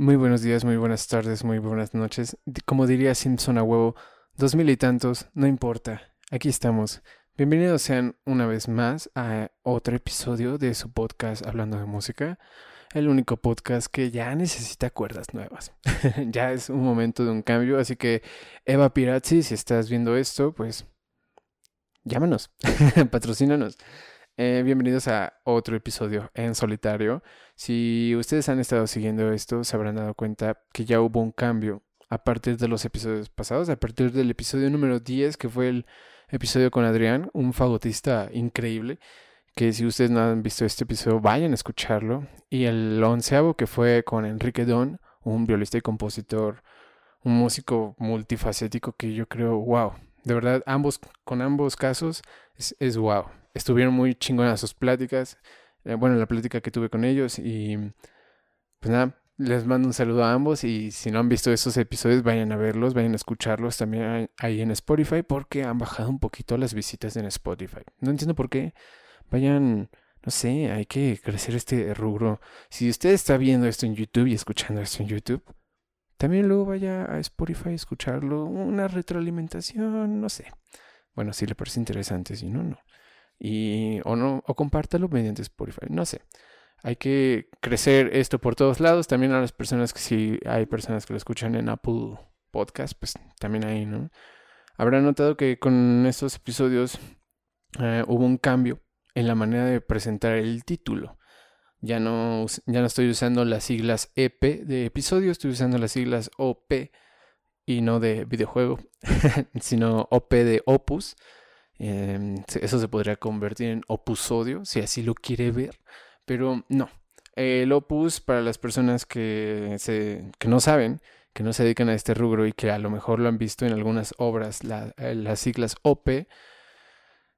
Muy buenos días, muy buenas tardes, muy buenas noches. Como diría Simpson a huevo, dos mil y tantos, no importa. Aquí estamos. Bienvenidos sean una vez más a otro episodio de su podcast Hablando de Música. El único podcast que ya necesita cuerdas nuevas. ya es un momento de un cambio, así que Eva Pirazzi, si estás viendo esto, pues llámanos, patrocínanos. Eh, bienvenidos a otro episodio en solitario. Si ustedes han estado siguiendo esto, se habrán dado cuenta que ya hubo un cambio a partir de los episodios pasados, a partir del episodio número 10, que fue el episodio con Adrián, un fagotista increíble, que si ustedes no han visto este episodio, vayan a escucharlo. Y el onceavo, que fue con Enrique Don, un violista y compositor, un músico multifacético que yo creo, wow, de verdad, ambos, con ambos casos, es, es wow estuvieron muy chingonas sus pláticas. Eh, bueno, la plática que tuve con ellos y pues nada, les mando un saludo a ambos y si no han visto esos episodios vayan a verlos, vayan a escucharlos también ahí en Spotify porque han bajado un poquito las visitas en Spotify. No entiendo por qué. Vayan, no sé, hay que crecer este rubro. Si usted está viendo esto en YouTube y escuchando esto en YouTube, también luego vaya a Spotify a escucharlo, una retroalimentación, no sé. Bueno, si le parece interesante, si no, no y o no o compártalo mediante Spotify, no sé. Hay que crecer esto por todos lados, también a las personas que si hay personas que lo escuchan en Apple Podcast, pues también ahí, ¿no? Habrán notado que con estos episodios eh, hubo un cambio en la manera de presentar el título. Ya no, ya no estoy usando las siglas EP de episodio, estoy usando las siglas OP y no de videojuego, sino OP de Opus. Em, eso se podría convertir en opusodio, si así lo quiere ver, pero no. El opus, para las personas que, se, que no saben, que no se dedican a este rubro y que a lo mejor lo han visto en algunas obras, eh, las siglas OP,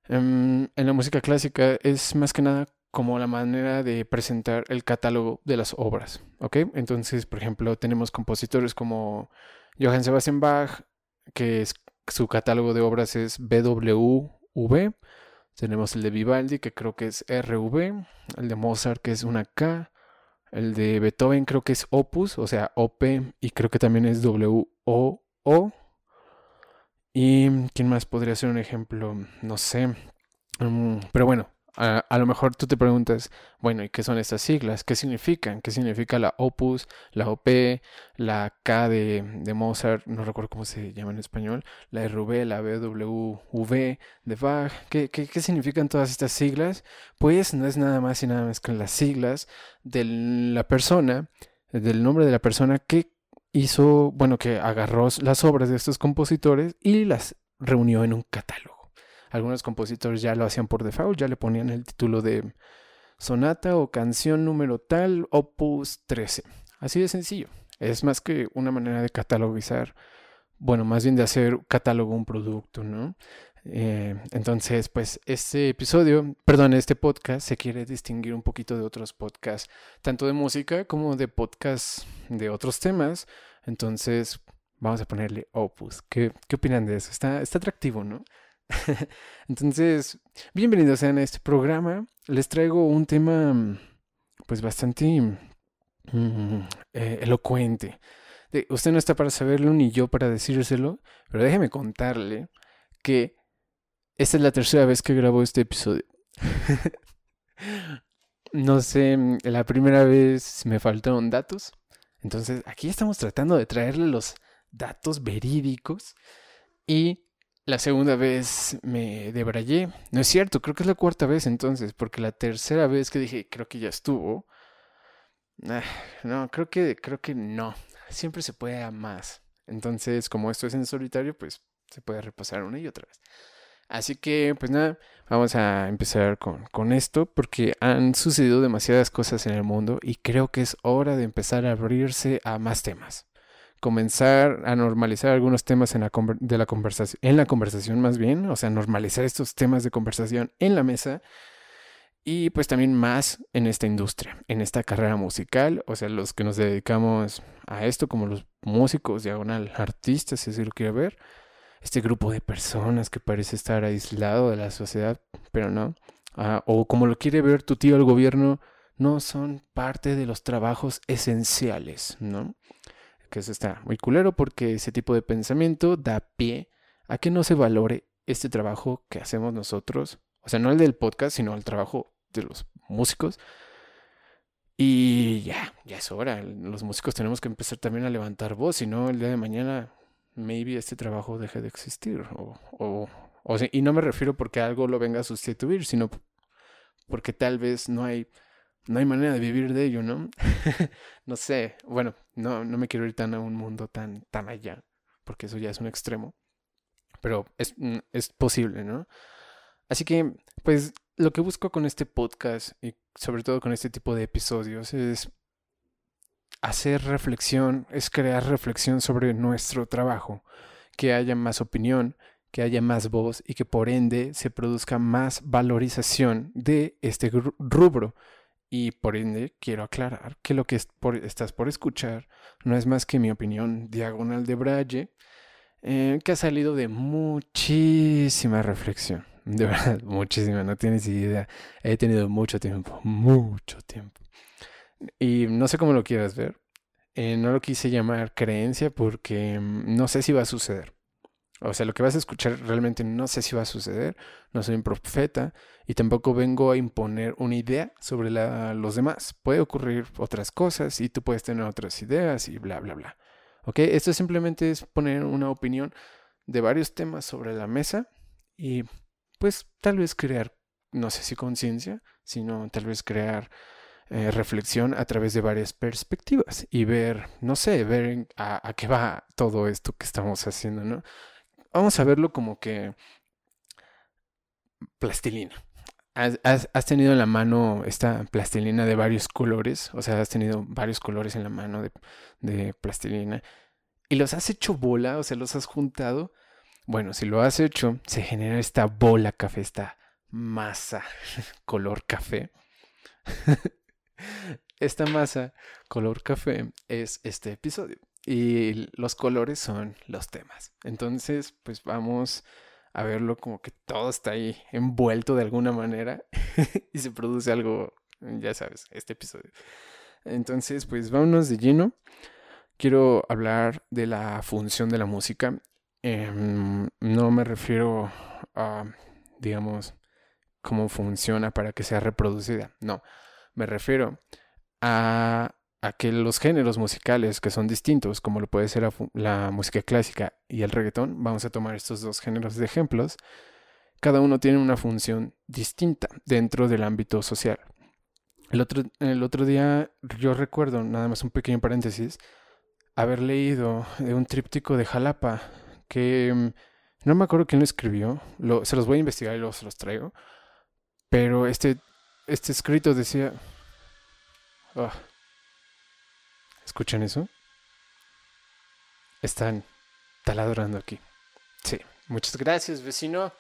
em, en la música clásica es más que nada como la manera de presentar el catálogo de las obras, ¿ok? Entonces, por ejemplo, tenemos compositores como Johann Sebastian Bach, que es su catálogo de obras es BWV. Tenemos el de Vivaldi, que creo que es RV. El de Mozart, que es una K. El de Beethoven creo que es Opus, o sea, OP. Y creo que también es WOO. ¿Y quién más podría ser un ejemplo? No sé. Mm, pero bueno, a, lo mejor tú te preguntas, bueno, ¿y qué son estas siglas? ¿Qué significan? ¿Qué significa la opus, la OP, la K de, Mozart, no recuerdo cómo se llama en español, la RV, la BWV de Bach? ¿Qué, qué, qué significan todas estas siglas? Pues no es nada más y nada más que las siglas de la persona, del nombre de la persona que hizo, bueno, que agarró las obras de estos compositores y las reunió en un catálogo. Algunos compositores ya lo hacían por default, ya le ponían el título de sonata o canción número tal, opus 13. Así de sencillo. Es más que una manera de catalogizar, bueno, más bien de hacer catálogo un producto, ¿no? Eh, entonces, pues este episodio, perdón, este podcast se quiere distinguir un poquito de otros podcasts, tanto de música como de podcasts de otros temas. Entonces, vamos a ponerle opus. ¿Qué, qué opinan de eso? Está, está atractivo, ¿no? Entonces, bienvenidos a este programa. Les traigo un tema pues bastante mm, eh, elocuente. usted no está para saberlo ni yo para decírselo, pero déjeme contarle que esta es la tercera vez que grabo este episodio. no sé, la primera vez me faltaron datos. Entonces, aquí estamos tratando de traerle los datos verídicos y la segunda vez me debrayé. No es cierto, creo que es la cuarta vez entonces, porque la tercera vez que dije, creo que ya estuvo. Ah, no, creo que, creo que no. Siempre se puede a más. Entonces, como esto es en solitario, pues se puede repasar una y otra vez. Así que, pues nada, vamos a empezar con, con esto, porque han sucedido demasiadas cosas en el mundo y creo que es hora de empezar a abrirse a más temas comenzar a normalizar algunos temas en la, de la conversación, en la conversación más bien, o sea, normalizar estos temas de conversación en la mesa y pues también más en esta industria, en esta carrera musical, o sea, los que nos dedicamos a esto como los músicos, diagonal, artistas, si así lo quiere ver, este grupo de personas que parece estar aislado de la sociedad, pero no, ah, o como lo quiere ver tu tío el gobierno, no son parte de los trabajos esenciales, ¿no? Que eso está muy culero porque ese tipo de pensamiento da pie a que no se valore este trabajo que hacemos nosotros, o sea, no el del podcast, sino el trabajo de los músicos. Y ya, ya es hora. Los músicos tenemos que empezar también a levantar voz, si no, el día de mañana, maybe este trabajo deje de existir. O, o, o y no me refiero porque algo lo venga a sustituir, sino porque tal vez no hay, no hay manera de vivir de ello, ¿no? no sé, bueno, no, no me quiero ir tan a un mundo tan, tan allá, porque eso ya es un extremo, pero es, mm, es posible, ¿no? Así que, pues, lo que busco con este podcast y sobre todo con este tipo de episodios es hacer reflexión, es crear reflexión sobre nuestro trabajo, que haya más opinión, que haya más voz y que por ende se produzca más valorización de este rubro. Y por ende quiero aclarar que lo que estás por escuchar no es más que mi opinión diagonal de Braille, eh, que ha salido de muchísima reflexión. De verdad, muchísima, no tienes idea. He tenido mucho tiempo, mucho tiempo. Y no sé cómo lo quieras ver. Eh, no lo quise llamar creencia porque mm, no sé si va a suceder. O sea, lo que vas a escuchar realmente no sé si va a suceder, no soy un profeta y tampoco vengo a imponer una idea sobre los demás. Puede ocurrir otras cosas y tú puedes tener otras ideas y bla, bla, bla. ¿Ok? Esto simplemente es poner una opinión de varios temas sobre la mesa y pues tal vez crear, no sé si conciencia, sino tal vez crear eh, reflexión a través de varias perspectivas y ver, no sé, ver a, a qué va todo esto que estamos haciendo, ¿no? Vamos a verlo como que plastilina. Has, tenido en la mano esta plastilina de varios colores, o sea, has tenido varios colores en la mano de, de plastilina y los has hecho bola, o sea, los has juntado. Bueno, si lo has hecho, se genera esta bola café, esta masa color café. esta masa color café es este episodio y los colores son los temas. Entonces, pues vamos a verlo como que todo está ahí envuelto de alguna manera y se produce algo, ya sabes, este episodio. Entonces, pues vámonos de lleno. Quiero hablar de la función de la música. Em, no me refiero a, digamos, cómo funciona para que sea reproducida. No, me refiero a a que los géneros musicales que son distintos, como lo puede ser la, música clásica y el reggaetón, vamos a tomar estos dos géneros de ejemplos, cada uno tiene una función distinta dentro del ámbito social. El otro, el otro día yo recuerdo, nada más un pequeño paréntesis, haber leído de un tríptico de Jalapa que mm, no me acuerdo quién lo escribió, se los voy a investigar y se los traigo, pero este, este escrito decía... Ah, ¿Escuchan eso? Están taladrando aquí. Sí, muchas gracias, vecino.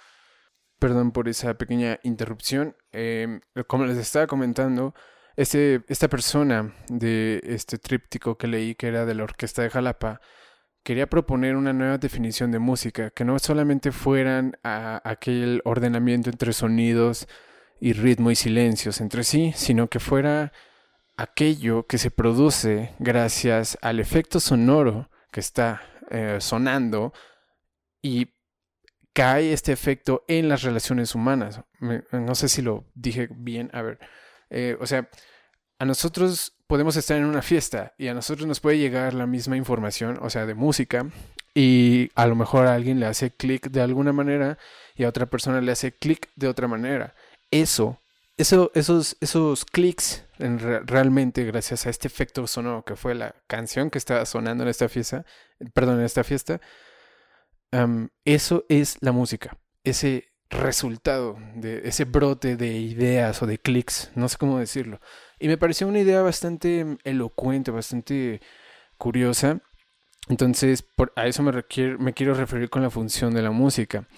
Perdón por esa pequeña interrupción. Em, como les estaba comentando, este, esta persona de este tríptico que leí, que era de la Orquesta de Jalapa, quería proponer una nueva definición de música, que no solamente fueran a aquel ordenamiento entre sonidos y ritmo y silencios entre sí, sino que fuera aquello que se produce gracias al efecto sonoro que está eh, sonando y cae este efecto en las relaciones humanas. no sé si lo dije bien, a ver, eh, o sea, a nosotros podemos estar en una fiesta y a nosotros nos puede llegar la misma información, o sea, de música, y a lo mejor a alguien le hace clic de alguna manera y a otra persona le hace clic de otra manera. Eso eso, esos, esos clics realmente gracias a este efecto sonoro que fue la canción que estaba sonando en esta fiesta, perdón, en esta fiesta, eso es la música, ese resultado, de ese brote de ideas o de clics, no sé cómo decirlo. Y me pareció una idea bastante elocuente, bastante curiosa. Entonces, por, a eso me, me quiero referir con la función de la música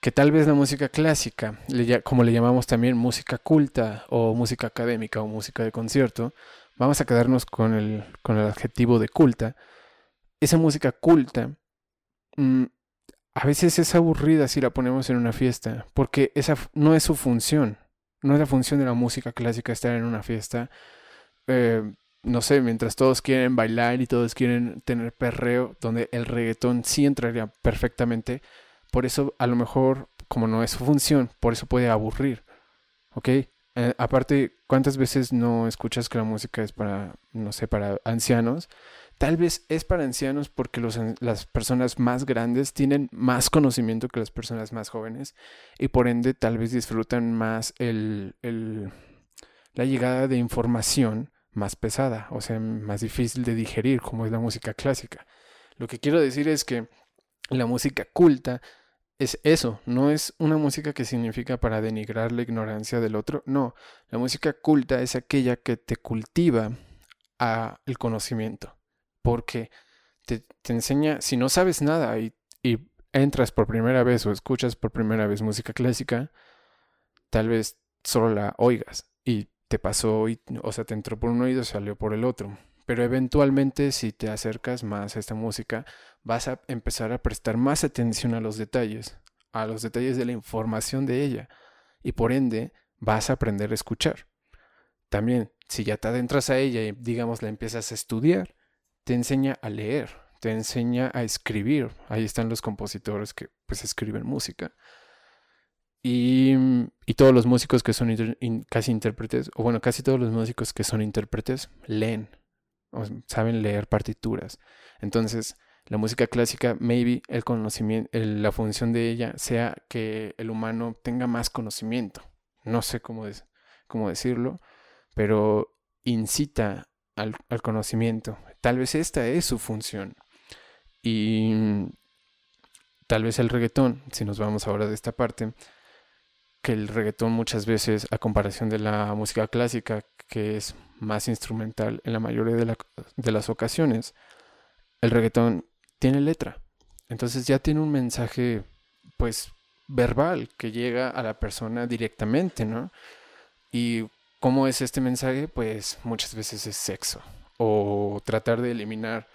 que tal vez la música clásica, como le llamamos también música culta o música académica o música de concierto, vamos a quedarnos con el, con el adjetivo de culta, esa música culta mm, a veces es aburrida si la ponemos en una fiesta, porque esa no es su función. No es la función de la música clásica estar en una fiesta, eh, no sé, mientras todos quieren bailar y todos quieren tener perreo, donde el reggaetón sí entraría perfectamente. Por eso, a lo mejor, como no es su función, por eso puede aburrir. ¿Ok? Eh, aparte, ¿cuántas veces no escuchas que la música es para, no sé, para ancianos? Tal vez es para ancianos porque los, las personas más grandes tienen más conocimiento que las personas más jóvenes y por ende tal vez disfrutan más el, el, la llegada de información más pesada, o sea, más difícil de digerir, como es la música clásica. Lo que quiero decir es que la música culta es eso, no es una música que significa para denigrar la ignorancia del otro, no, la música culta es aquella que te cultiva a el conocimiento, porque te, enseña, si no sabes nada y, y entras por primera vez o escuchas por primera vez música clásica, tal vez solo la oigas y te pasó, y, o sea, te entró por un oído y salió por el otro. Pero eventualmente si te acercas más a esta música, vas a empezar a prestar más atención a los detalles, a los detalles de la información de ella. Y por ende, vas a aprender a escuchar. También, si ya te adentras a ella y digamos la empiezas a estudiar, te enseña a leer, te enseña a escribir. Ahí están los compositores que pues escriben música. Y, y todos los músicos que son casi intérpretes, o bueno, casi todos los músicos que son intérpretes, leen saben leer partituras. Entonces, la música clásica, maybe el conocimiento, la función de ella sea que el humano tenga más conocimiento. No sé cómo, cómo decirlo, pero incita al, al, conocimiento. Tal vez esta es su función. Y tal vez el reggaetón, si nos vamos ahora de esta parte, que el reggaetón muchas veces, a comparación de la música clásica, que es más instrumental en la mayoría de, de las ocasiones, el reggaetón tiene letra. Entonces ya tiene un mensaje, pues, verbal que llega a la persona directamente, ¿no? Y cómo es este mensaje, pues muchas veces es sexo o tratar de eliminar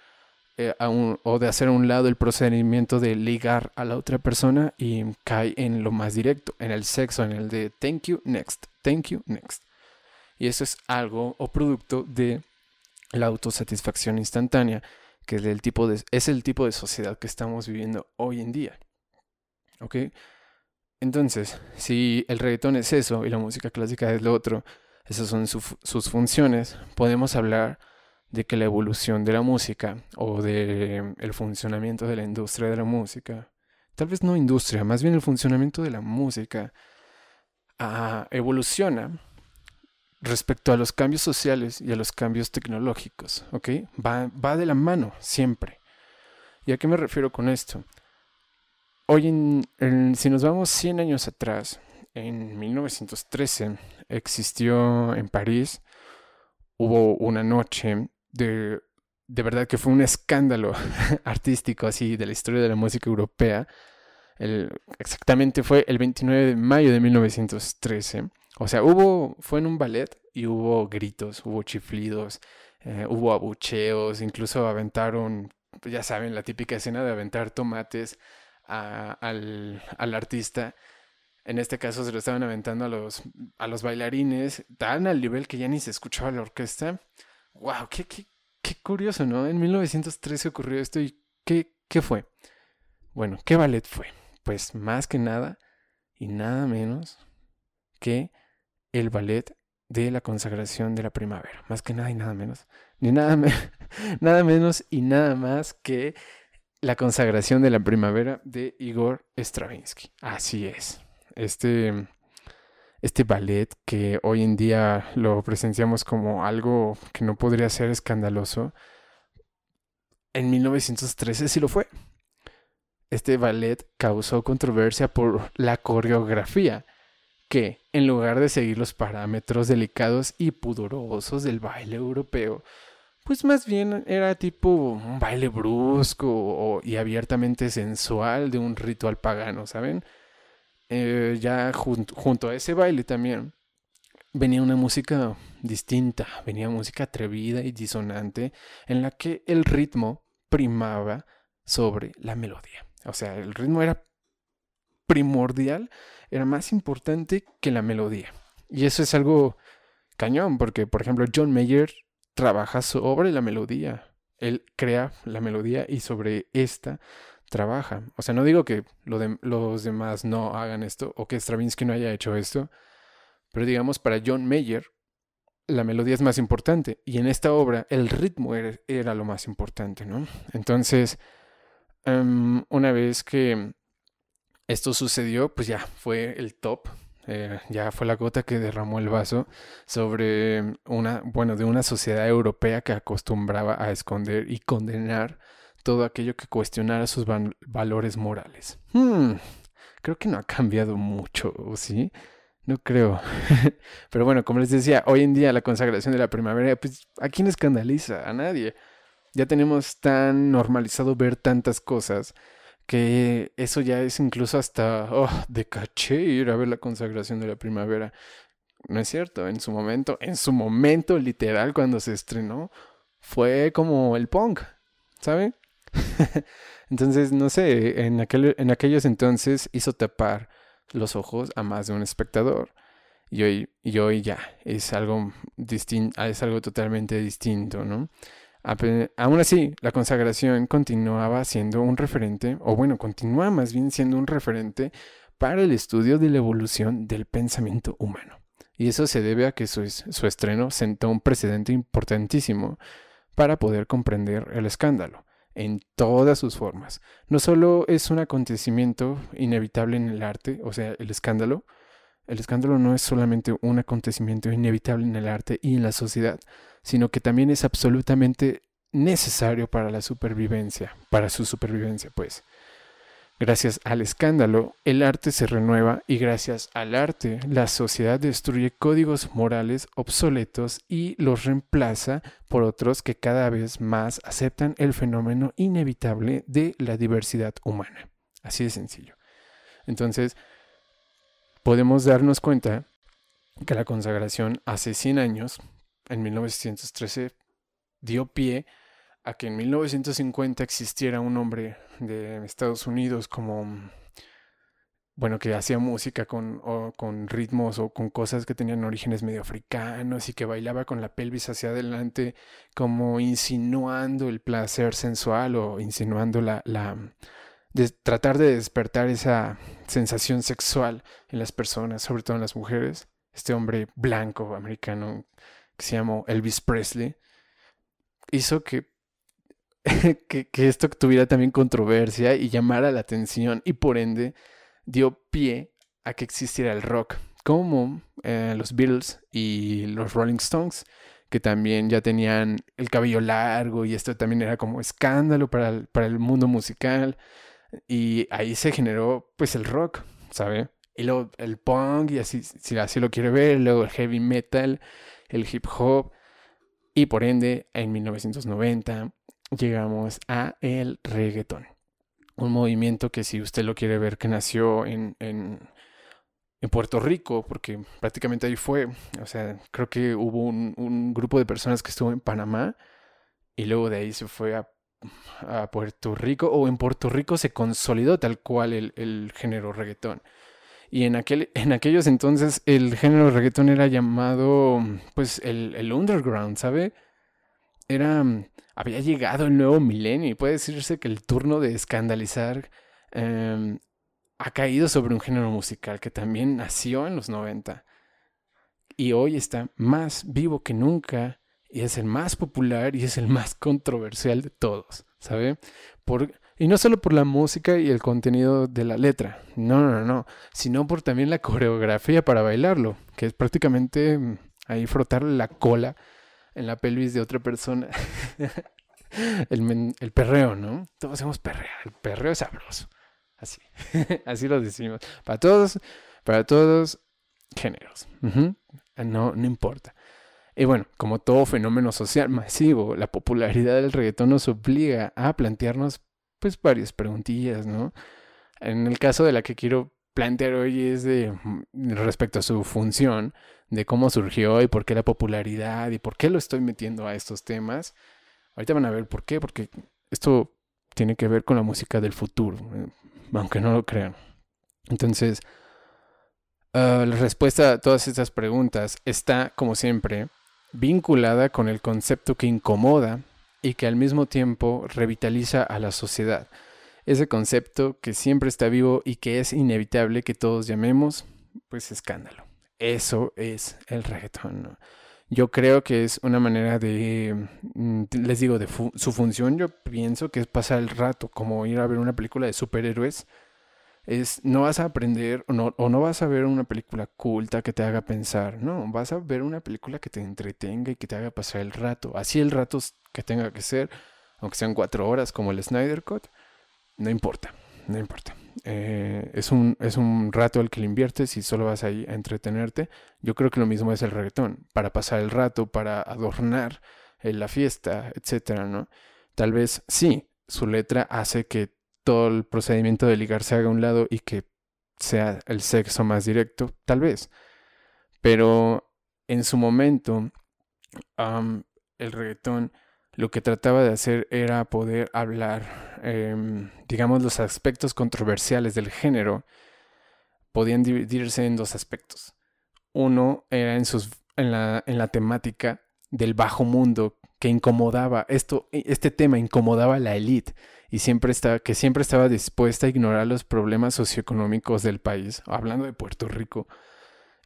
eh, o de hacer a un lado el procedimiento de ligar a la otra persona y cae en lo más directo, en el sexo, en el de thank you, next, thank you, next. Y eso es algo o producto de la autosatisfacción instantánea, que es el tipo de, es el tipo de sociedad que estamos viviendo hoy en día. ¿Ok? Entonces, si el reggaetón es eso y la música clásica es lo otro, esas son sus funciones, podemos hablar de que la evolución de la música o del el funcionamiento de la industria de la música, tal vez no industria, más bien el funcionamiento de la música, ah, evoluciona respecto a los cambios sociales y a los cambios tecnológicos, ¿ok? Va, de la mano, siempre. ¿Y a qué me refiero con esto? Hoy, en, si nos vamos 100 años atrás, en 1913, existió en París, hubo una noche de, de verdad que fue un escándalo artístico así de la historia de la música europea. Exactamente fue el 29 de mayo de 1913 o sea, hubo, fue en un ballet y hubo gritos, hubo chiflidos, eh, hubo abucheos, incluso aventaron, ya saben, la típica escena de aventar tomates al, al, artista. En este caso se lo estaban aventando a los, a los bailarines, tan al nivel que ya ni se escuchaba la orquesta. ¡Wow! Qué, qué, qué curioso, ¿no? En 1913 ocurrió esto y ¿qué, ¿qué fue? Bueno, ¿qué ballet fue? Pues más que nada y nada menos que el ballet de la consagración de la primavera. Más que nada y nada menos. Ni nada, nada menos y nada más que la consagración de la primavera de Igor Stravinsky. Así es. Este, este ballet que hoy en día lo presenciamos como algo que no podría ser escandaloso, en 1913 sí lo fue. Este ballet causó controversia por la coreografía que, en lugar de seguir los parámetros delicados y pudorosos del baile europeo, pues más bien era tipo un baile brusco y abiertamente sensual de un ritual pagano, ¿saben? Eh, ya junto a ese baile también venía una música distinta, venía música atrevida y disonante en la que el ritmo primaba sobre la melodía. O sea, el ritmo era primordial era más importante que la melodía. Y eso es algo cañón, porque por ejemplo John Mayer trabaja sobre la melodía. Él crea la melodía y sobre esta trabaja. O sea, no digo que los demás no hagan esto o que Stravinsky no haya hecho esto, pero digamos para John Mayer la melodía es más importante y en esta obra el ritmo era, lo más importante, ¿no? Entonces, em, una vez que esto sucedió, pues ya fue el top, eh, ya fue la gota que derramó el vaso sobre una, bueno, de una sociedad europea que acostumbraba a esconder y condenar todo aquello que cuestionara sus valores morales. Hmm, creo que no ha cambiado mucho, ¿sí? No creo. Pero bueno, como les decía, hoy en día la consagración de la primavera, pues ¿a quién escandaliza? A nadie. Ya tenemos tan normalizado ver tantas cosas que eso ya es incluso hasta oh, de caché ir a ver la consagración de la primavera. No es cierto, en su momento, en su momento literal cuando se estrenó, fue como el punk, ¿sabe? Entonces, no sé, en, aquel, en aquellos entonces hizo tapar los ojos a más de un espectador. Y hoy, y hoy ya es algo distinto, es algo totalmente distinto, ¿no? Aún así, la consagración continuaba siendo un referente, o bueno, continúa más bien siendo un referente para el estudio de la evolución del pensamiento humano. Y eso se debe a que su, su estreno sentó un precedente importantísimo para poder comprender el escándalo en todas sus formas. No solo es un acontecimiento inevitable en el arte, o sea, el escándalo, el escándalo no es solamente un acontecimiento inevitable en el arte y en la sociedad, sino que también es absolutamente necesario para la supervivencia, para su supervivencia, pues. Gracias al escándalo, el arte se renueva y gracias al arte, la sociedad destruye códigos morales obsoletos y los reemplaza por otros que cada vez más aceptan el fenómeno inevitable de la diversidad humana. Así de sencillo. Entonces, podemos darnos cuenta que la consagración hace 100 años, en 1913, dio pie a que en 1950 existiera un hombre de Estados Unidos como, bueno, que hacía música con, con ritmos o con cosas que tenían orígenes medio africanos y que bailaba con la pelvis hacia adelante, como insinuando el placer sensual o insinuando la, la de tratar de despertar esa sensación sexual en las personas, sobre todo en las mujeres. Este hombre blanco americano que se llamó Elvis Presley hizo que que, esto tuviera también controversia y llamara la atención y por ende dio pie a que existiera el rock, como eh, los Beatles y los Rolling Stones, que también ya tenían el cabello largo y esto también era como escándalo para para el mundo musical y ahí se generó pues el rock, ¿sabe? Y luego el punk y así, si así lo quiere ver, luego el heavy metal, el hip hop y por ende en 1990 llegamos a el reggaetón. Un movimiento que si usted lo quiere ver que nació en, en, en Puerto Rico, porque prácticamente ahí fue, o sea, creo que hubo un, un, grupo de personas que estuvo en Panamá y luego de ahí se fue a, a Puerto Rico o en Puerto Rico se consolidó tal cual el, el género reggaetón. Y en, aquel, en aquellos entonces el género reggaetón era llamado pues el, el underground, ¿sabe? Era había llegado el nuevo milenio y puede decirse que el turno de escandalizar em, ha caído sobre un género musical que también nació en los 90 y hoy está más vivo que nunca y es el más popular y es el más controversial de todos, ¿sabe? Por, y no solo por la música y el contenido de la letra, no, no, no, sino por también la coreografía para bailarlo, que es prácticamente mm, ahí frotarle la cola en la pelvis de otra persona. el, perreo, ¿no? Todos hacemos perreo. El perreo es sabroso. Así. Así lo decimos. Para todos, para todos géneros. No, no importa. Y bueno, como todo fenómeno social masivo, la popularidad del reggaetón nos obliga a plantearnos pues varias preguntillas, ¿no? En el caso de la que quiero plantear hoy es de mm, respecto a su función, de cómo surgió y por qué la popularidad y por qué lo estoy metiendo a estos temas. Ahorita van a ver por qué, porque esto tiene que ver con la música del futuro, eh, aunque no lo crean. Entonces, Ah, la respuesta a todas estas preguntas está, como siempre, vinculada con el concepto que incomoda y que al mismo tiempo revitaliza a la sociedad. Ese concepto que siempre está vivo y que es inevitable que todos llamemos, pues escándalo. Eso es el reggaetón. Yo creo que es una manera de, mm, les digo, de su función, yo pienso que es pasar el rato, como ir a ver una película de superhéroes es no vas a aprender o no, o no vas a ver una película culta que te haga pensar, no, vas a ver una película que te entretenga y que te haga pasar el rato, así el rato que tenga que ser, aunque sean cuatro horas como el Snyder Cut, no importa, no importa. Eh, es, un, es un rato al que le inviertes y solo vas ahí a entretenerte. Yo creo que lo mismo es el reggaetón, para pasar el rato, para adornar eh, la fiesta, etcétera, ¿no? Tal vez sí, su letra hace que todo el procedimiento de ligar se haga a un lado y que sea el sexo más directo, tal vez. Pero en su momento, el reggaetón lo que trataba de hacer era poder hablar, em, digamos, los aspectos controversiales del género podían dividirse en dos aspectos. Uno era en, sus, en, la, en la temática del bajo mundo que incomodaba, esto, este tema incomodaba a la élite y siempre estaba, que siempre estaba dispuesta a ignorar los problemas socioeconómicos del país, hablando de Puerto Rico.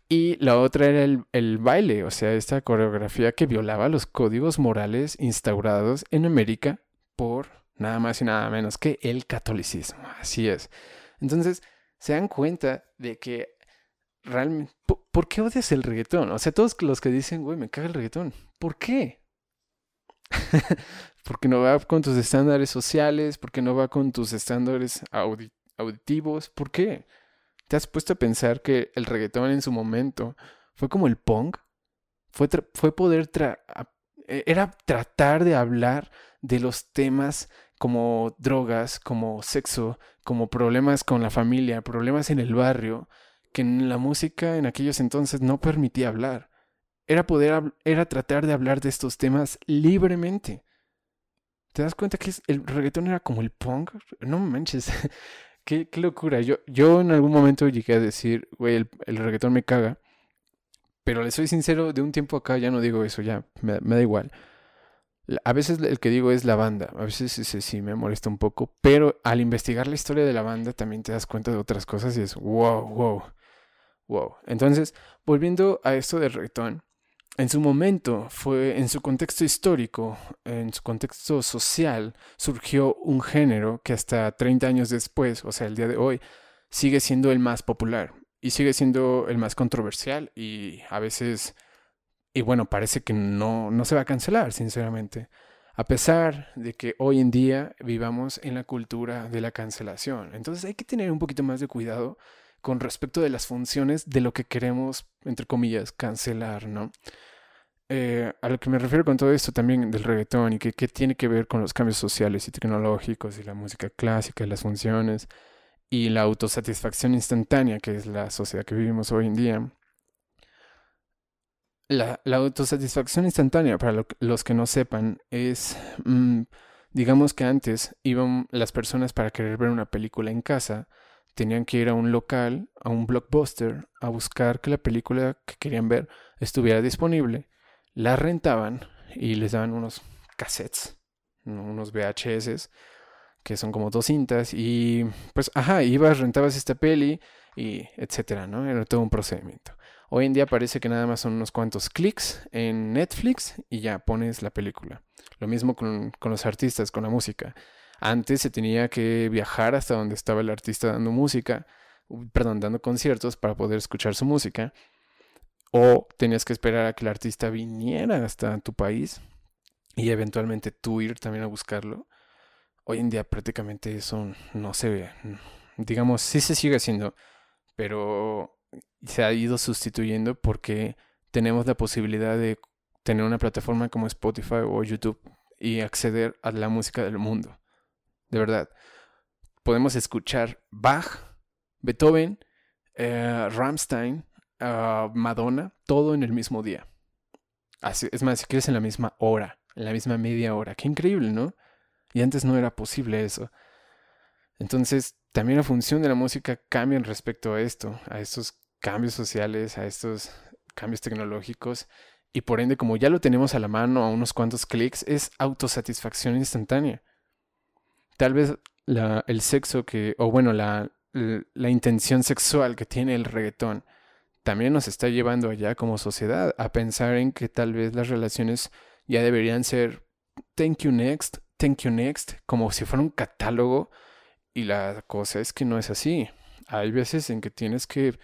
Y la otra era el, el, baile, o sea, esta coreografía que violaba los códigos morales instaurados en América por nada más y nada menos que el catolicismo. Así es. Entonces, se dan cuenta de que realmente... ¿Por, qué odias el reggaetón? O sea, todos los que dicen, güey, me caga el reggaetón. ¿Por qué? porque no va con tus estándares sociales, porque no va con tus estándares auditivos. ¿Por qué? ¿Te has puesto a pensar que el reggaetón en su momento fue como el punk? Fue, poder... E, era tratar de hablar de los temas como drogas, como sexo, como problemas con la familia, problemas en el barrio, que en la música en aquellos entonces no permitía hablar era poder, era tratar de hablar de estos temas libremente. ¿Te das cuenta que el reggaetón era como el punk? No manches, qué, locura. Yo, yo en algún momento llegué a decir, güey, el, el, reggaetón me caga. Pero le soy sincero, de un tiempo acá ya no digo eso, ya me, me da igual. A veces el que digo es la banda, a veces sí, sí, me molesta un poco, pero al investigar la historia de la banda también te das cuenta de otras cosas y es wow, wow, wow. Entonces, volviendo a esto del reggaetón, en su momento, fue en su contexto histórico, en su contexto social, surgió un género que hasta 30 años después, o sea, el día de hoy, sigue siendo el más popular y sigue siendo el más controversial y a veces, y bueno, parece que no, no se va a cancelar, sinceramente, a pesar de que hoy en día vivamos en la cultura de la cancelación. Entonces hay que tener un poquito más de cuidado con respecto de las funciones de lo que queremos, entre comillas, cancelar, ¿no? Eh, a lo que me refiero con todo esto también del reggaetón y que, tiene que ver con los cambios sociales y tecnológicos y la música clásica y las funciones y la autosatisfacción instantánea que es la sociedad que vivimos hoy en día. La, autosatisfacción instantánea, para los que no sepan, es, mm, digamos que antes iban las personas para querer ver una película en casa, tenían que ir a un local, a un blockbuster, a buscar que la película que querían ver estuviera disponible la rentaban y les daban unos cassettes, unos VHS, que son como dos cintas, y pues, ajá, ibas, rentabas esta peli, y etcétera, ¿no? Era todo un procedimiento. Hoy en día parece que nada más son unos cuantos clics en Netflix y ya pones la película. Lo mismo con, con los artistas, con la música. Antes se tenía que viajar hasta donde estaba el artista dando música, perdón, dando conciertos para poder escuchar su música o tenías que esperar a que el artista viniera hasta tu país y eventualmente tú ir también a buscarlo. Hoy en día prácticamente eso no se ve. Digamos, sí se sigue haciendo, pero se ha ido sustituyendo porque tenemos la posibilidad de tener una plataforma como Spotify o YouTube y acceder a la música del mundo. De verdad. Podemos escuchar Bach, Beethoven, eh, Rammstein, Madonna, todo en el mismo día. Es más, si quieres en la misma hora, en la misma media hora. Qué increíble, ¿no? Y antes no era posible eso. Entonces, también la función de la música cambia respecto a esto, a estos cambios sociales, a estos cambios tecnológicos y por ende como ya lo tenemos a la mano a unos cuantos clics es autosatisfacción instantánea. Tal vez la, el sexo que, o bueno, la, la intención sexual que tiene el reggaetón también nos está llevando allá como sociedad a pensar en que tal vez las relaciones ya deberían ser thank you next, thank you next, como si fuera un catálogo y la cosa es que no es así. Hay veces en que tienes que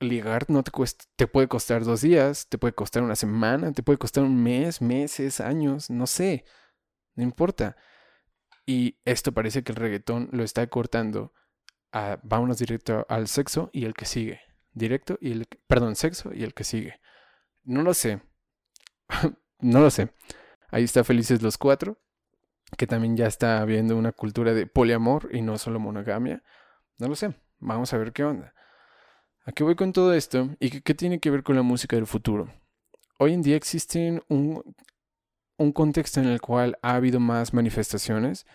ligar no te cuesta, te puede costar dos días, te puede costar una semana, te puede costar un mes, meses, años, no sé, no importa. Y esto parece que el reggaetón lo está cortando a vámonos directo al sexo y el que sigue. Directo y el, perdón, sexo y el que sigue. No lo sé. no lo sé. Ahí está Felices los Cuatro, que también ya está habiendo una cultura de poliamor y no solo monogamia. No lo sé. Vamos a ver qué onda. ¿A qué voy con todo esto? ¿Y qué, tiene que ver con la música del futuro? Hoy en día existe un, un contexto en el cual ha habido más manifestaciones.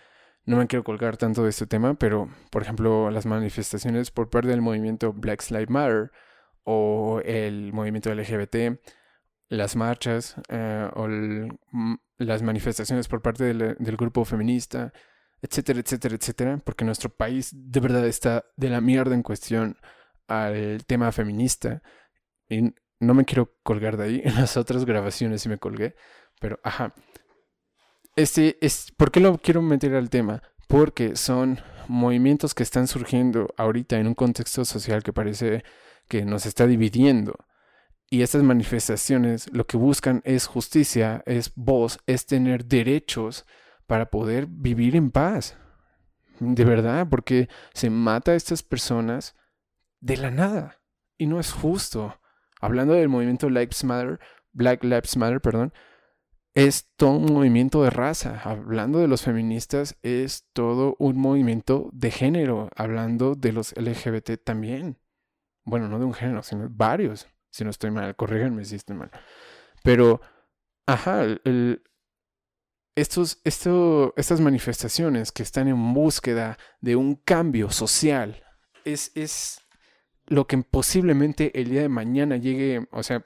No me quiero colgar tanto de este tema, pero por ejemplo las manifestaciones por parte del movimiento Black Lives Matter o el movimiento LGBT, las marchas eh, o las manifestaciones por parte del, del grupo feminista, etcétera, etcétera, etcétera, porque nuestro país de verdad está de la mierda en cuestión al tema feminista. Y no me quiero colgar de ahí. En las otras grabaciones sí me colgué. Pero, ajá. Este es. ¿Por qué lo quiero meter al tema? Porque son movimientos que están surgiendo ahorita en un contexto social que parece que nos está dividiendo. Y estas manifestaciones lo que buscan es justicia, es voz, es tener derechos para poder vivir en paz. De verdad, porque se mata a estas personas de la nada. Y no es justo. Hablando del movimiento Lives Matter, Black Lives Matter, perdón, es todo un movimiento de raza. Hablando de los feministas, es todo un movimiento de género. Hablando de los LGBT también. Bueno, no de un género, sino varios. Si no estoy mal, corríganme si estoy mal. Pero, ajá, el, estos, esto, estas manifestaciones que están en búsqueda de un cambio social es, es, lo que posiblemente el día de mañana llegue, o sea,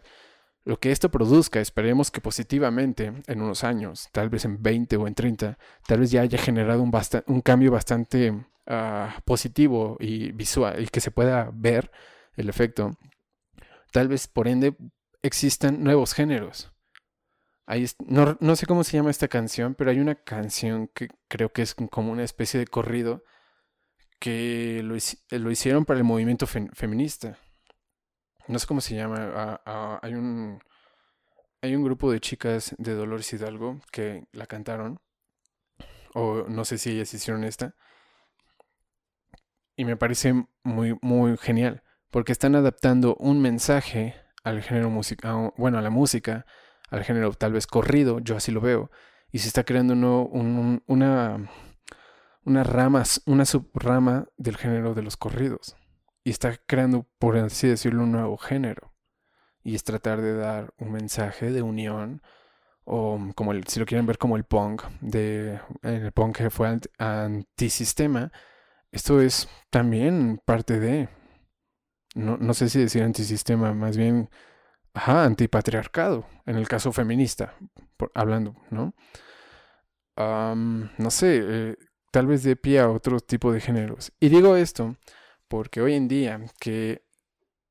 lo que esto produzca, esperemos que positivamente en unos años, tal vez en 20 o en 30, tal vez ya haya generado un, un cambio bastante ah, positivo y visual y que se pueda ver el efecto. Tal vez por ende existan nuevos géneros. no, no sé cómo se llama esta canción, pero hay una canción que creo que es como una especie de corrido que lo, lo hicieron para el movimiento feminista. No sé cómo se llama. Ah, hay un hay un grupo de chicas de Dolores Hidalgo que la cantaron. O no sé si ellas hicieron esta. Y me parece muy, muy genial. Porque están adaptando un mensaje al género musical, bueno, a la música, al género tal vez corrido, yo así lo veo. Y se está creando un, una una rama, una subrama del género de los corridos. Y está creando, por así decirlo, un nuevo género. Y es tratar de dar un mensaje de unión, o como si lo quieren ver como el punk, de, el punk que fue antisistema. Esto es también parte de, no, no sé si decir antisistema, más bien, ajá, antipatriarcado, en el caso feminista, hablando, ¿no? no sé, eh, tal vez de pie a otro tipo de géneros. Y digo esto porque hoy en día que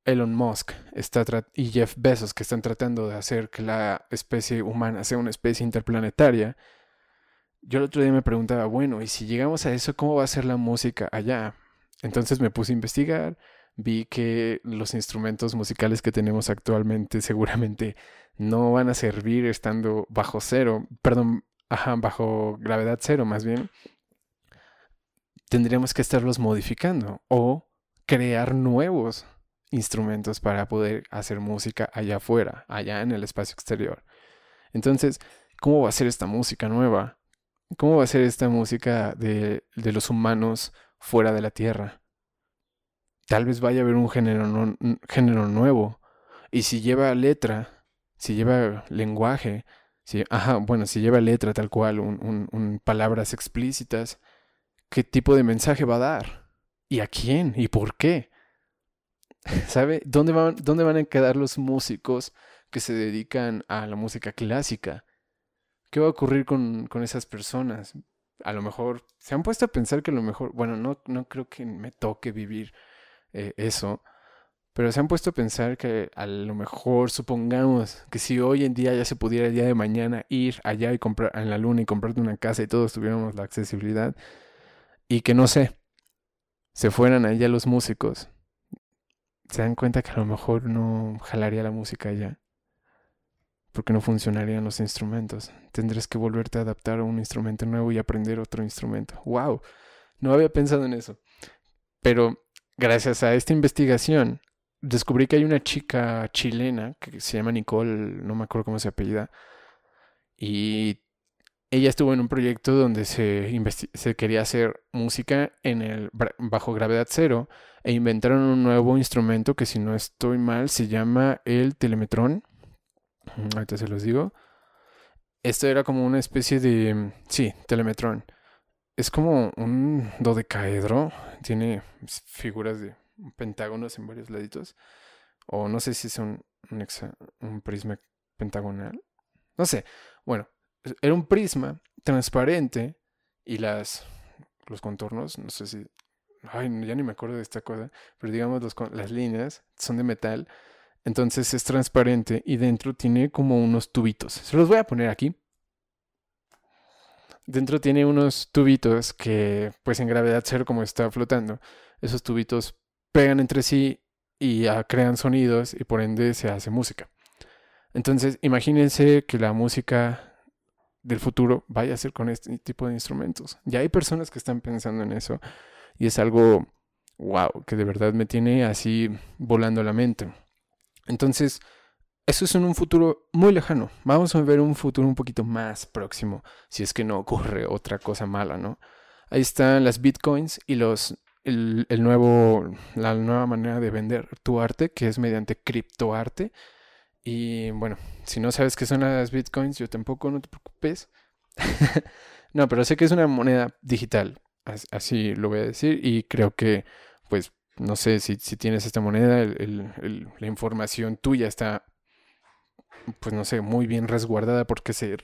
Elon Musk está y Jeff Bezos que están tratando de hacer que la especie humana sea una especie interplanetaria, yo el otro día me preguntaba, bueno, ¿y si llegamos a eso, cómo va a ser la música allá? Entonces me puse a investigar, vi que los instrumentos musicales que tenemos actualmente seguramente no van a servir estando bajo cero, perdón, ajá, bajo gravedad cero más bien, tendríamos que estarlos modificando o crear nuevos instrumentos para poder hacer música allá afuera, allá en el espacio exterior. Entonces, ¿cómo va a ser esta música nueva? ¿Cómo va a ser esta música de, de los humanos fuera de la Tierra? Tal vez vaya a haber un género, género nuevo. Y si lleva letra, si lleva lenguaje, si, ajá, bueno, si lleva letra tal cual, un, un palabras explícitas, qué tipo de mensaje va a dar y a quién y por qué. ¿Sabe? ¿Dónde van, ¿Dónde van a quedar los músicos que se dedican a la música clásica? ¿Qué va a ocurrir con, con esas personas? A lo mejor se han puesto a pensar que a lo mejor, bueno, no, no creo que me toque vivir eh, eso, pero se han puesto a pensar que a lo mejor, supongamos que si hoy en día ya se pudiera el día de mañana ir allá y comprar en la luna y comprarte una casa y todos tuviéramos la accesibilidad, y que no sé, se fueran allá los músicos, se dan cuenta que a lo mejor no jalaría la música allá, porque no funcionarían los instrumentos. Tendrás que volverte a adaptar a un instrumento nuevo y aprender otro instrumento. ¡Wow! No había pensado en eso. Pero gracias a esta investigación, descubrí que hay una chica chilena que se llama Nicole, no me acuerdo cómo se apellida, y ella estuvo en un proyecto donde se, quería hacer música en el bajo gravedad cero e inventaron un nuevo instrumento que si no estoy mal se llama el telemetrón. Ahorita se los digo. Esto era como una especie de... Sí, telemetrón. Es como un dodecaedro. Tiene figuras de pentágonos en varios laditos. O no sé si es un, un, prisma pentagonal. No sé. Bueno, era un prisma transparente y las los contornos, no sé si ay, ya ni me acuerdo de esta cosa, pero digamos los, las líneas son de metal, entonces es transparente y dentro tiene como unos tubitos. Se los voy a poner aquí. Dentro tiene unos tubitos que, pues en gravedad cero como está flotando, esos tubitos pegan entre sí y crean sonidos y por ende se hace música. Entonces, imagínense que la música del futuro vaya a ser con este tipo de instrumentos. Ya hay personas que están pensando en eso y es algo, wow, que de verdad me tiene así volando la mente. Entonces, eso es en un futuro muy lejano. Vamos a ver un futuro un poquito más próximo, si es que no ocurre otra cosa mala, ¿no? Ahí están las bitcoins y los el, nuevo, la nueva manera de vender tu arte, que es mediante criptoarte. Y bueno, si no sabes qué son las bitcoins, yo tampoco, no te preocupes. no, pero sé que es una moneda digital, así lo voy a decir, y creo que, pues, no sé, si, si tienes esta moneda, la información tuya está, pues, no sé, muy bien resguardada porque se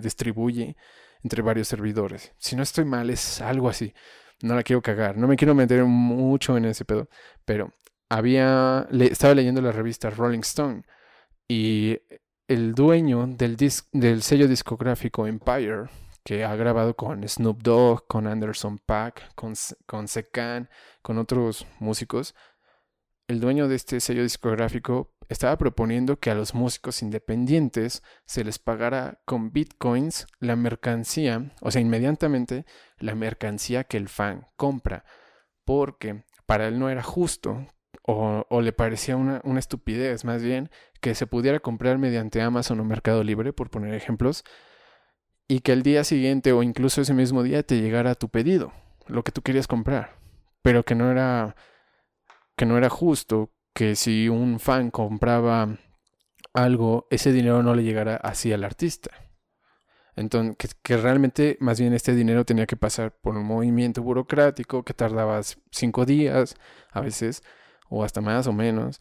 distribuye entre varios servidores. Si no estoy mal, es algo así no la quiero cagar, no me quiero meter mucho en ese pedo, pero había, estaba leyendo la revista Rolling Stone y el dueño del, sello discográfico Empire, que ha grabado con Snoop Dogg, con Anderson Paak, con, con con otros músicos, el dueño de este sello discográfico estaba proponiendo que a los músicos independientes se les pagara con bitcoins la mercancía, o sea, inmediatamente la mercancía que el fan compra, porque para él no era justo o, le parecía una, una, estupidez más bien que se pudiera comprar mediante Amazon o Mercado Libre, por poner ejemplos, y que el día siguiente o incluso ese mismo día te llegara tu pedido, lo que tú querías comprar, pero que no era que no era justo que si un fan compraba algo, ese dinero no le llegara así al artista. Entonces, que, realmente más bien este dinero tenía que pasar por un movimiento burocrático que tardaba cinco días a veces, o hasta más o menos,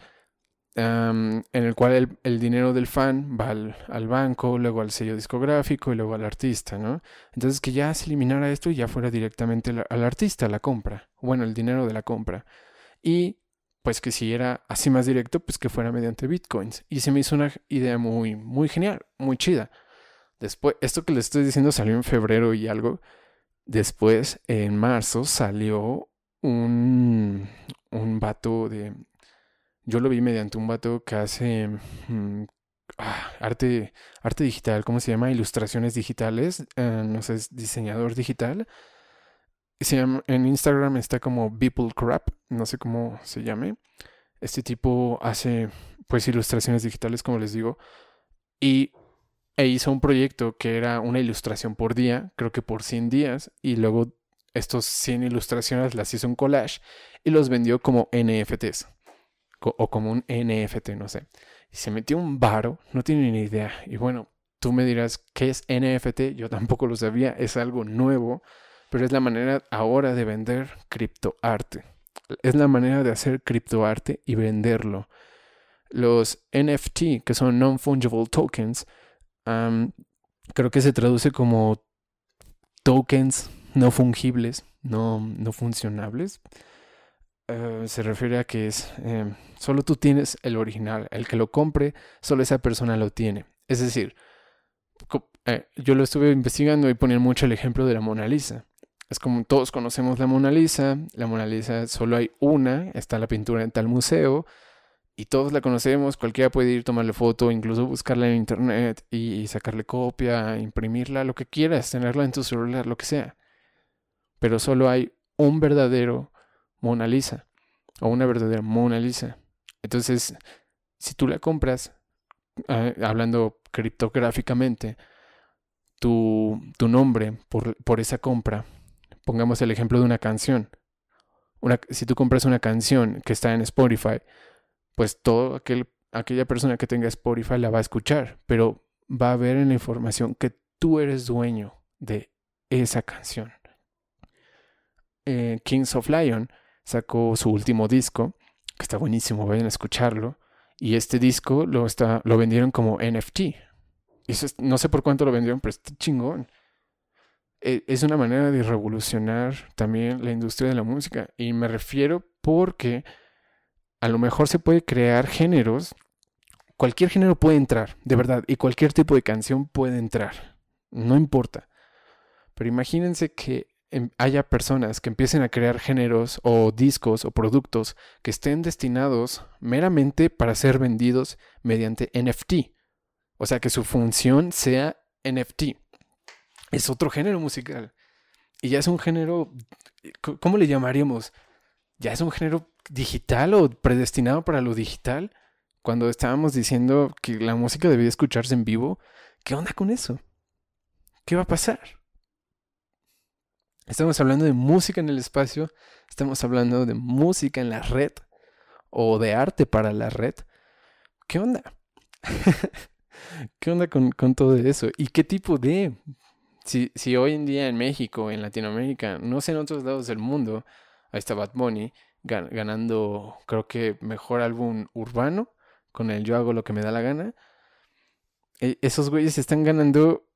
en el cual el, dinero del fan va al, banco, luego al sello discográfico y luego al artista, ¿no? Entonces que ya se eliminara esto y ya fuera directamente al artista la compra, bueno, el dinero de la compra. Y pues que si era así más directo, pues que fuera mediante bitcoins. Y se me hizo una idea muy, muy genial, muy chida. Después, esto que les estoy diciendo salió en febrero y algo. Después, en marzo, salió un, un vato de... Yo lo vi mediante un vato que hace mm, ah, arte, arte digital, ¿cómo se llama? Ilustraciones digitales, eh, no sé, es diseñador digital en Instagram está como Beeple Crap, no sé cómo se llame. Este tipo hace pues ilustraciones digitales, como les digo, y e hizo un proyecto que era una ilustración por día, creo que por 100 días, y luego estos 100 ilustraciones las hizo un collage y los vendió como NFTs o como un NFT, no sé. Y se metió un varo, no tiene ni idea. Y bueno, tú me dirás, ¿qué es NFT? Yo tampoco lo sabía, es algo nuevo pero es la manera ahora de vender criptoarte. Es la manera de hacer criptoarte y venderlo. Los NFT, que son non-fungible tokens, creo que se traduce como tokens no fungibles, no, no funcionables. Eh, se refiere a que es em, solo tú tienes el original, el que lo compre, solo esa persona lo tiene. Es decir, eh, yo lo estuve investigando y ponía mucho el ejemplo de la Mona Lisa. Es como todos conocemos la Mona Lisa, la Mona Lisa solo hay una, está la pintura en tal museo y todos la conocemos, cualquiera puede ir, tomarle foto, incluso buscarla en internet y sacarle copia, imprimirla, lo que quieras, tenerla en tu celular, lo que sea. Pero solo hay un verdadero Mona Lisa o una verdadera Mona Lisa. Entonces, si tú la compras, ah, hablando criptográficamente, tu, tu nombre por, por, esa compra, pongamos el ejemplo de una canción. Una, si tú compras una canción que está en Spotify, pues todo aquel, aquella persona que tenga Spotify la va a escuchar, pero va a ver en la información que tú eres dueño de esa canción. Eh, Kings of Lion sacó su último disco, que está buenísimo, vayan a escucharlo. Y este disco lo, vendieron como NFT. no sé por cuánto lo vendieron, pero está chingón. E, es una manera de revolucionar también la industria de la música. Y me refiero porque a lo mejor se puede crear géneros. Cualquier género puede entrar, de verdad. Y cualquier tipo de canción puede entrar. No importa. Pero imagínense que haya personas que empiecen a crear géneros o discos o productos que estén destinados meramente para ser vendidos mediante NFT. O sea, que su función sea NFT. Es otro género musical. Y ya es un género, ¿cómo le llamaríamos? ¿Ya es un género digital o predestinado para lo digital? Cuando estábamos diciendo que la música debía escucharse en vivo, ¿qué onda con eso? ¿Qué va a pasar? Estamos hablando de música en el espacio, estamos hablando de música en la red o de arte para la red. ¿Qué onda? ¿Qué onda con, todo eso? ¿Y qué tipo de... Si, si hoy en día en México, en Latinoamérica, no sé en otros lados del mundo, ahí está Bad Bunny ganando, creo que mejor álbum urbano, con el Yo hago lo que me da la gana. E, esos güeyes están ganando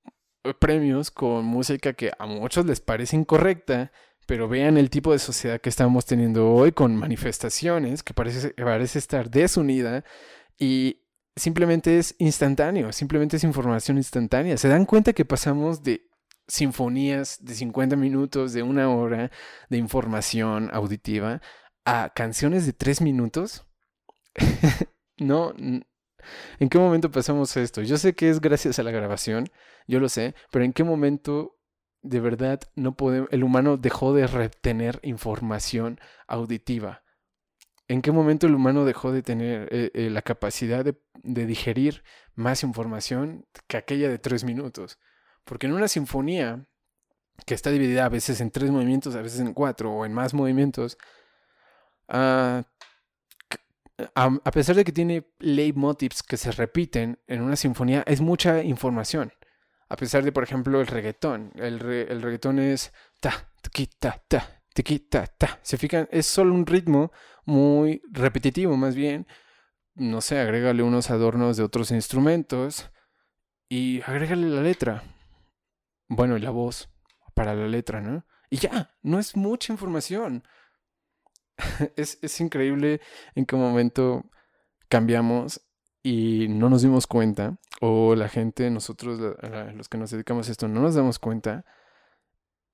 premios con música que a muchos les parece incorrecta, pero vean el tipo de sociedad que estamos teniendo hoy con manifestaciones que parece, parece estar desunida y simplemente es instantáneo, simplemente es información instantánea. ¿Se dan cuenta que pasamos de sinfonías de 50 minutos, de una hora de información auditiva a canciones de 3 minutos? no, ¿En qué momento pasamos esto? Yo sé que es gracias a la grabación, yo lo sé, pero ¿en qué momento de verdad no podemos, el humano dejó de retener información auditiva? ¿En qué momento el humano dejó de tener eh, eh, la capacidad de, digerir más información que aquella de tres minutos? Porque en una sinfonía que está dividida a veces en tres movimientos, a veces en cuatro o en más movimientos, uh, a, pesar de que tiene leitmotivs que se repiten en una sinfonía, es mucha información. A pesar de, por ejemplo, el reggaetón. El, el reggaetón es ta, tiki, ta, ta, tiki, ta, ta. Se fijan, es solo un ritmo muy repetitivo, más bien. No sé, agrégale unos adornos de otros instrumentos y agrégale la letra. Bueno, y la voz para la letra, ¿no? Y ya, no es mucha información. es, es increíble en qué momento cambiamos y no nos dimos cuenta, o la gente, nosotros, los que nos dedicamos a esto, no nos damos cuenta,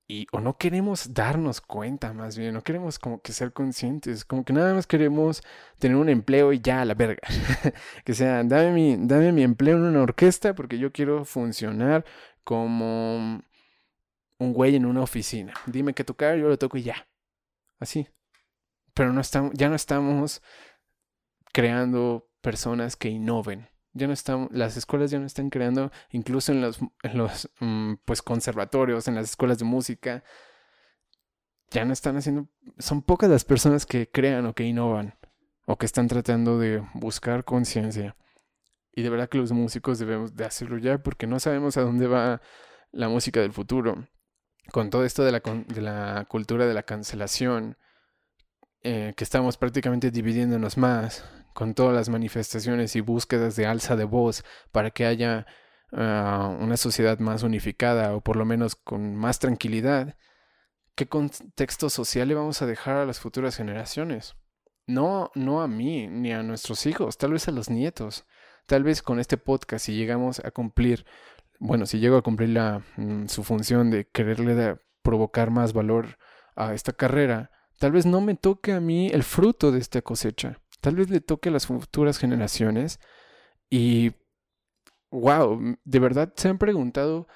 y o no queremos darnos cuenta, más bien, no queremos como que ser conscientes, como que nada más queremos tener un empleo y ya, a la verga. que sea, dame mi, dame mi empleo en una orquesta porque yo quiero funcionar como un güey en una oficina. Dime qué tocar, yo lo toco y ya. Así pero no estamos, ya no estamos creando personas que innoven. Ya no están, las escuelas ya no están creando, incluso en los, en los mm, pues conservatorios, en las escuelas de música, ya no están haciendo, son pocas las personas que crean o que innovan o que están tratando de buscar conciencia. Y de verdad que los músicos debemos de hacerlo ya porque no sabemos a dónde va la música del futuro. Con todo esto de la, de la cultura de la cancelación, eh, que estamos prácticamente dividiéndonos más con todas las manifestaciones y búsquedas de alza de voz para que haya ah, una sociedad más unificada o por lo menos con más tranquilidad, ¿qué contexto social le vamos a dejar a las futuras generaciones? No, no a mí ni a nuestros hijos, tal vez a los nietos. Tal vez con este podcast, si llegamos a cumplir, bueno, si llego a cumplir la, mm, su función de quererle provocar más valor a esta carrera, tal vez no me toque a mí el fruto de esta cosecha. Tal vez le toque a las futuras generaciones. Y, wow, de verdad se han preguntado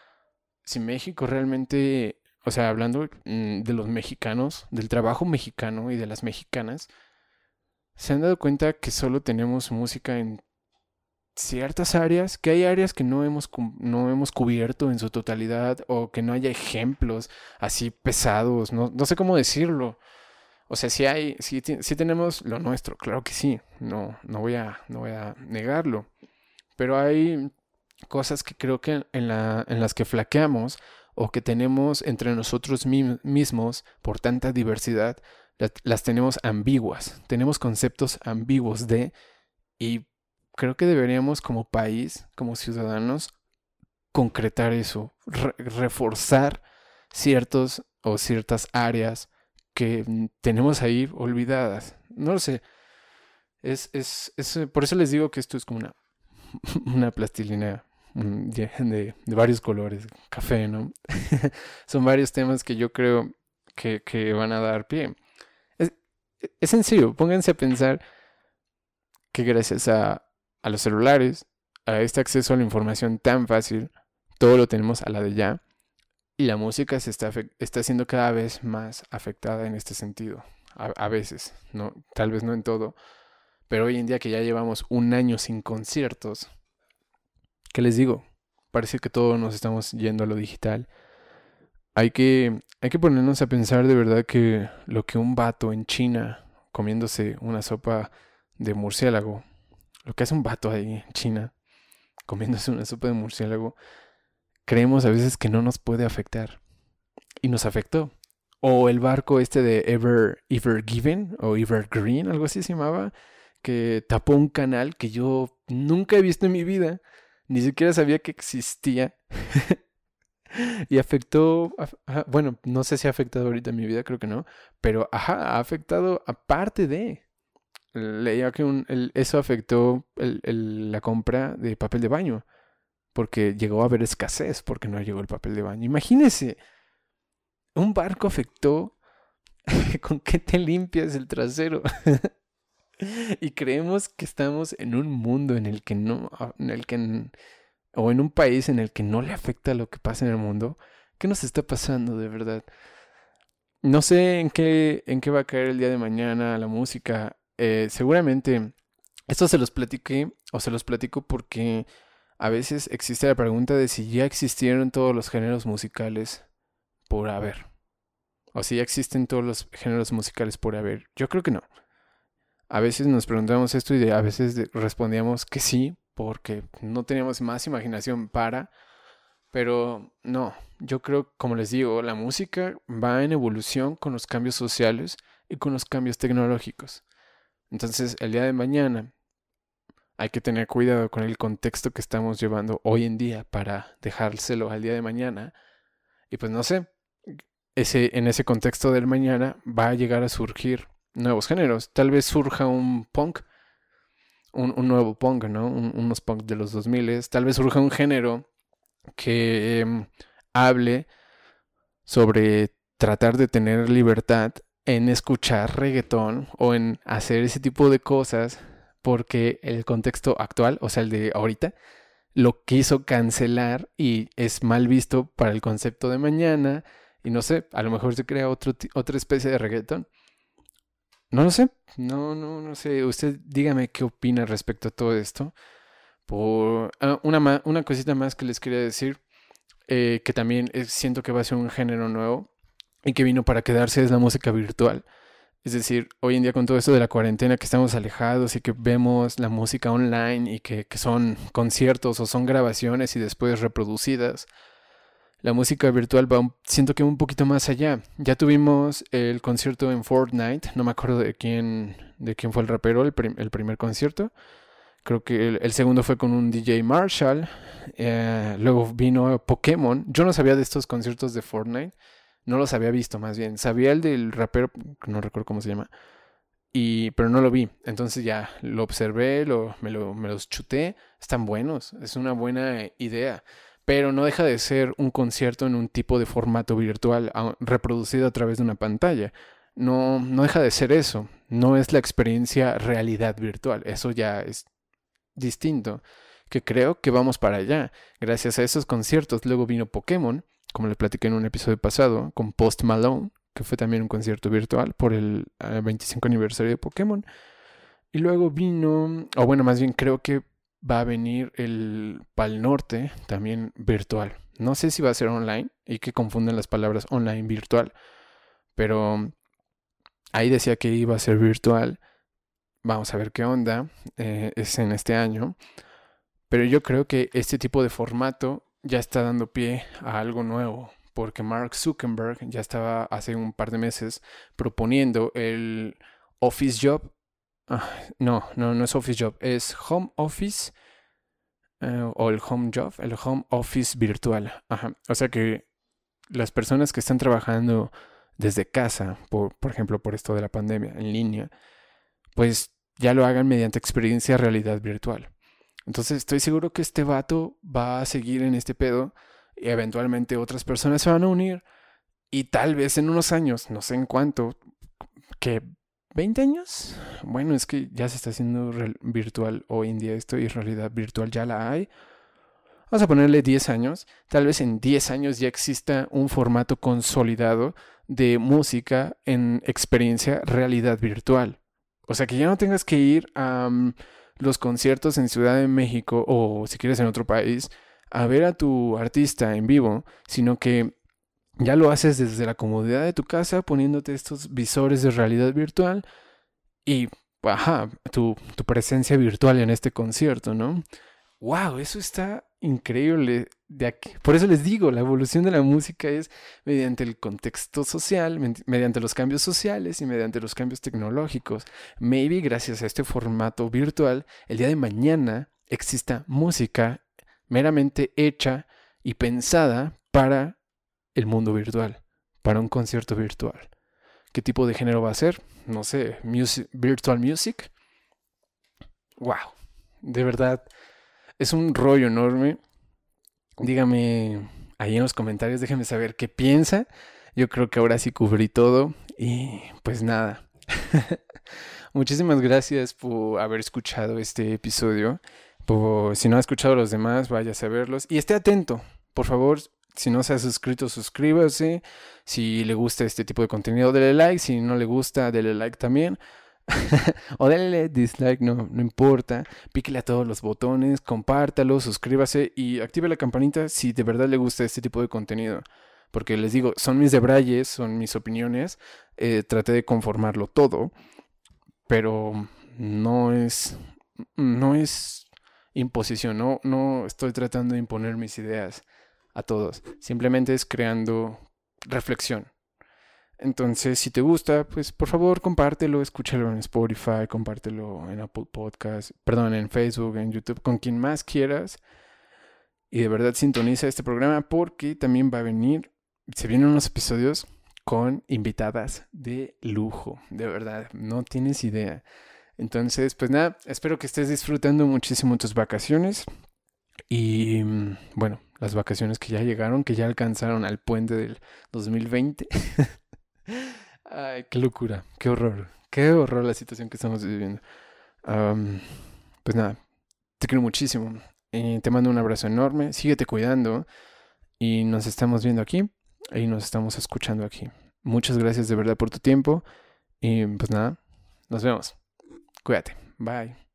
si México realmente, o sea, hablando mm, de los mexicanos, del trabajo mexicano y de las mexicanas, se han dado cuenta que solo tenemos música en ciertas áreas, que hay áreas que no hemos, no hemos cubierto en su totalidad o que no haya ejemplos así pesados, no, no sé cómo decirlo. O sea, si hay, si, si tenemos lo nuestro, claro que sí, no, no, voy a, no voy a negarlo. Pero hay cosas que creo que en, la, en las que flaqueamos o que tenemos entre nosotros mismos por tanta diversidad las tenemos ambiguas, tenemos conceptos ambiguos de, y creo que deberíamos como país, como ciudadanos, concretar eso, reforzar ciertos o ciertas áreas que tenemos ahí olvidadas. No lo sé. Es, es, es, por eso les digo que esto es como una, una plastilina de, de, varios colores, café, ¿no? Son varios temas que yo creo que, que van a dar pie es sencillo, pónganse a pensar que gracias a, los celulares, a este acceso a la información tan fácil, todo lo tenemos a la de ya. Y la música se está, está siendo cada vez más afectada en este sentido. A, veces, ¿no? Tal vez no en todo. Pero hoy en día que ya llevamos un año sin conciertos, ¿qué les digo? Parece que todos nos estamos yendo a lo digital. Hay que, hay que ponernos a pensar de verdad que lo que un vato en China comiéndose una sopa de murciélago, lo que hace un vato ahí en China comiéndose una sopa de murciélago, creemos a veces que no nos puede afectar. Y nos afectó. O el barco este de Ever, Ever Given o Ever Green, algo así se llamaba, que tapó un canal que yo nunca he visto en mi vida, ni siquiera sabía que existía. y afectó, bueno, no sé si ha afectado ahorita en mi vida, creo que no, pero ajá, ha afectado aparte de. Leía que un, eso afectó la compra de papel de baño, porque llegó a haber escasez porque no llegó el papel de baño. Imagínese, un barco afectó con qué te limpias el trasero. y creemos que estamos en un mundo en el que no, en el que o en un país en el que no le afecta lo que pasa en el mundo, ¿qué nos está pasando de verdad? No sé en qué, en qué va a caer el día de mañana la música. Eh, seguramente esto se los platiqué o se los platico porque a veces existe la pregunta de si ya existieron todos los géneros musicales por haber. O si ya existen todos los géneros musicales por haber. Yo creo que no. A veces nos preguntamos esto y a veces respondíamos que sí, porque no teníamos más imaginación para, pero no, yo creo, como les digo, la música va en evolución con los cambios sociales y con los cambios tecnológicos. Entonces, el día de mañana hay que tener cuidado con el contexto que estamos llevando hoy en día para dejárselo al día de mañana. Y pues no sé, ese, en ese contexto del mañana va a llegar a surgir nuevos géneros. Tal vez surja un punk un, nuevo punk, ¿no? unos punk de los 2000. Tal vez surja un género que em, hable sobre tratar de tener libertad en escuchar reggaetón o en hacer ese tipo de cosas porque el contexto actual, o sea, el de ahorita, lo quiso cancelar y es mal visto para el concepto de mañana y no sé, a lo mejor se crea otro, otra especie de reggaetón. No lo sé, no, no, no sé. Usted dígame qué opina respecto a todo esto. Por ah, una, una cosita más que les quería decir, eh, que también siento que va a ser un género nuevo y que vino para quedarse, es la música virtual. Es decir, hoy en día con todo esto de la cuarentena que estamos alejados y que vemos la música online y que, que son conciertos o son grabaciones y después reproducidas, la música virtual va, siento que un poquito más allá. Ya tuvimos el concierto en Fortnite, no me acuerdo de quién, de quién fue el rapero, el, primer concierto. Creo que el, segundo fue con un DJ Marshall. Eh, luego vino Pokémon. Yo no sabía de estos conciertos de Fortnite. No los había visto, más bien. Sabía el del rapero, no recuerdo cómo se llama. Y, pero no lo vi. Entonces ya lo observé, lo, me, lo, me los chuté. Están buenos. Es una buena idea pero no deja de ser un concierto en un tipo de formato virtual reproducido a través de una pantalla. No, no deja de ser eso, no es la experiencia realidad virtual, eso ya es distinto, que creo que vamos para allá. Gracias a esos conciertos luego vino Pokémon, como les platiqué en un episodio pasado, con Post Malone, que fue también un concierto virtual por el 25 aniversario de Pokémon. Y luego vino, o bueno, más bien creo que va a venir el Pal Norte también virtual. No sé si va a ser online y que confunden las palabras online virtual, pero ahí decía que iba a ser virtual. Vamos a ver qué onda. Eh, es en este año. Pero yo creo que este tipo de formato ya está dando pie a algo nuevo, porque Mark Zuckerberg ya estaba hace un par de meses proponiendo el Office Job Ah, no, no, no es Office Job, es Home Office eh, o el Home Job, el Home Office virtual. O sea que las personas que están trabajando desde casa, por, por ejemplo, por esto de la pandemia en línea, pues ya lo hagan mediante experiencia realidad virtual. Entonces estoy seguro que este vato va a seguir en este pedo y eventualmente otras personas se van a unir y tal vez en unos años, no sé en cuánto, que ¿20 años? Bueno, es que ya se está haciendo virtual hoy en día esto y realidad virtual ya la hay. Vamos a ponerle 10 años. Tal vez en 10 años ya exista un formato consolidado de música en experiencia realidad virtual. O sea que ya no tengas que ir a mm, los conciertos en Ciudad de México o si quieres en otro país a ver a tu artista en vivo, sino que ya lo haces desde la comodidad de tu casa poniéndote estos visores de realidad virtual y, ajá, tu, tu presencia virtual en este concierto, ¿no? ¡Wow! Eso está increíble. Por eso les digo, la evolución de la música es mediante el contexto social, mediante los cambios sociales y mediante los cambios tecnológicos. Maybe gracias a este formato virtual, el día de mañana exista música meramente hecha y pensada para el mundo virtual, para un concierto virtual. ¿Qué tipo de género va a ser? No sé, virtual music. Wow, de verdad, es un rollo enorme. Dígame ahí en los comentarios, déjenme saber qué piensa. Yo creo que ahora sí cubrí todo y pues nada. Muchísimas gracias por haber escuchado este episodio. Por, si no ha escuchado los demás, váyase a verlos. Y esté atento, por favor, si no se ha suscrito, suscríbase. Si le gusta este tipo de contenido, dele like. Si no le gusta, dele like también. o dele dislike, no, no importa. Píquele a todos los botones, compártalo, suscríbase y active la campanita si de verdad le gusta este tipo de contenido. Porque les digo, son mis debrayes, son mis opiniones. Eh, traté de conformarlo todo. Pero no es. No es imposición. No, no estoy tratando de imponer mis ideas a todos. Simplemente es creando reflexión. Entonces, si te gusta, pues por favor compártelo, escúchalo en Spotify, compártelo en Apple Podcast, perdón, en Facebook, en YouTube, con quien más quieras. Y de verdad sintoniza este programa porque también va a venir, se vienen unos episodios con invitadas de lujo, de verdad, no tienes idea. Entonces, pues nada, espero que estés disfrutando muchísimo tus vacaciones. Y mm, bueno, las vacaciones que ya llegaron, que ya alcanzaron al puente del 2020. Ay, qué locura, qué horror, qué horror la situación que estamos viviendo. pues nada, te quiero muchísimo. te mando un abrazo enorme, síguete cuidando y nos estamos viendo aquí y nos estamos escuchando aquí. Muchas gracias de verdad por tu tiempo y pues nada, nos vemos. Cuídate. Bye.